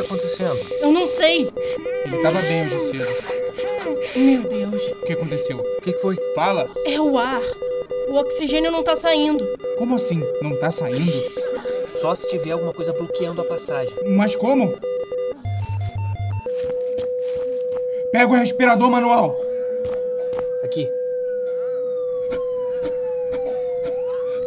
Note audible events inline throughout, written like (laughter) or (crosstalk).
acontecendo? Eu não sei. Ele tava bem hoje cedo. Meu Deus. O que aconteceu? O que, que foi? Fala! É o ar. O oxigênio não tá saindo. Como assim? Não tá saindo? Só se tiver alguma coisa bloqueando a passagem. Mas como? Pega o respirador manual! Aqui.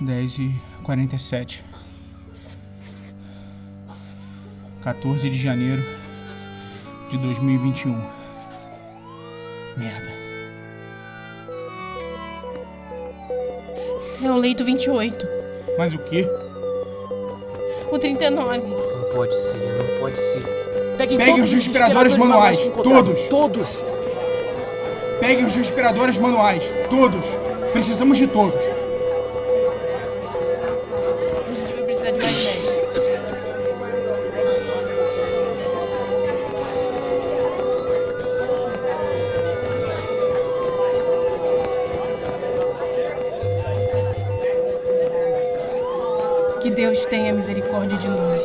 10 e 47. 14 de janeiro de 2021. Merda. É o leito 28, Mas o quê? o 39. Não pode ser, não pode ser. Peguem, Peguem todos os respiradores manuais, todos. Todos! Peguem os respiradores manuais. Todos. Precisamos de todos. Que Deus tenha misericórdia de nós.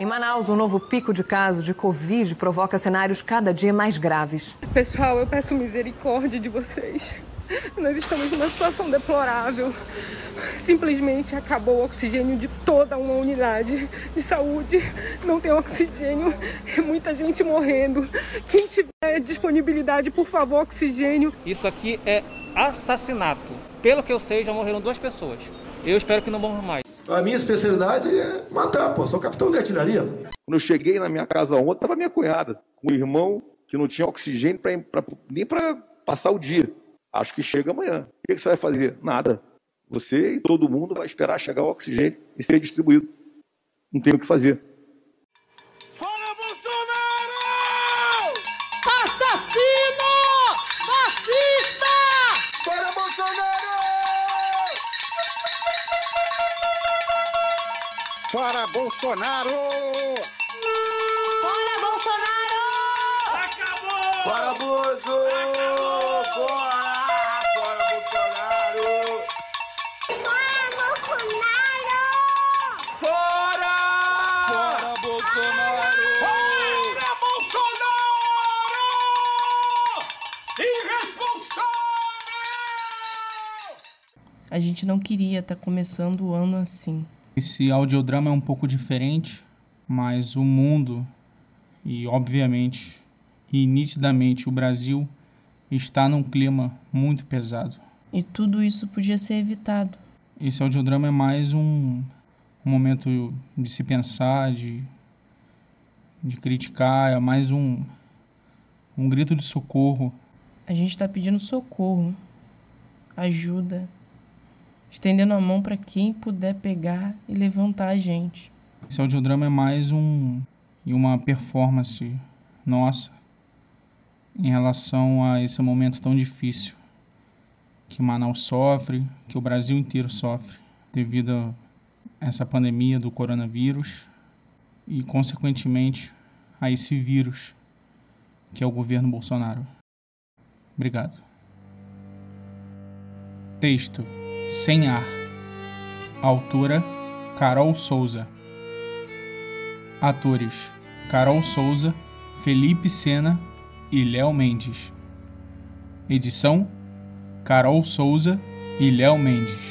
Em Manaus, um novo pico de casos de Covid provoca cenários cada dia mais graves. Pessoal, eu peço misericórdia de vocês. (laughs) Nós estamos numa situação deplorável. Simplesmente acabou o oxigênio de toda uma unidade de saúde. Não tem oxigênio, é muita gente morrendo. Quem tiver disponibilidade, por favor, oxigênio. Isso aqui é assassinato. Pelo que eu sei, já morreram duas pessoas. Eu espero que não morram mais. A minha especialidade é matar, pô. Sou capitão de artilharia. Quando eu cheguei na minminha casa ontem, estava minha cunhada, com um irmão que não tinha oxigênio pra, pra- nem para passar o dia. Acho que chega amanhã. O que, você vai fazer? Nada. Você e todo mundo vai esperar chegar o oxigênio e ser distribuído. Não tem o que fazer. Assassino! Fascista! Para Bolsonaro! Fora Bolsonaro! A gente não queria estar começando o ano assim. Esse audiodrama é um pouco diferente, mas o mundo e, obviamente, e nitidamente o Brasil está num clima muito pesado. E tudo isso podia ser evitado. Esse audiodrama é mais um, um momento de se pensar, de, de criticar, é mais um, um grito de socorro. A gente está pedindo socorro, ajuda, estendendo a mão para quem puder pegar e levantar a gente. Esse audiodrama é mais um uma performance nossa em relação a esse momento tão difícil que Manaus sofre, que o Brasil inteiro sofre devido a essa pandemia do coronavírus e consequentemente a esse vírus que é o governo Bolsonaro. Obrigado. Texto Sem ar. Autora Carol Souza. Atores: Carol Souza, Felipe Sena e Léo Mendes. Edição: Carol Souza e Léo Mendes.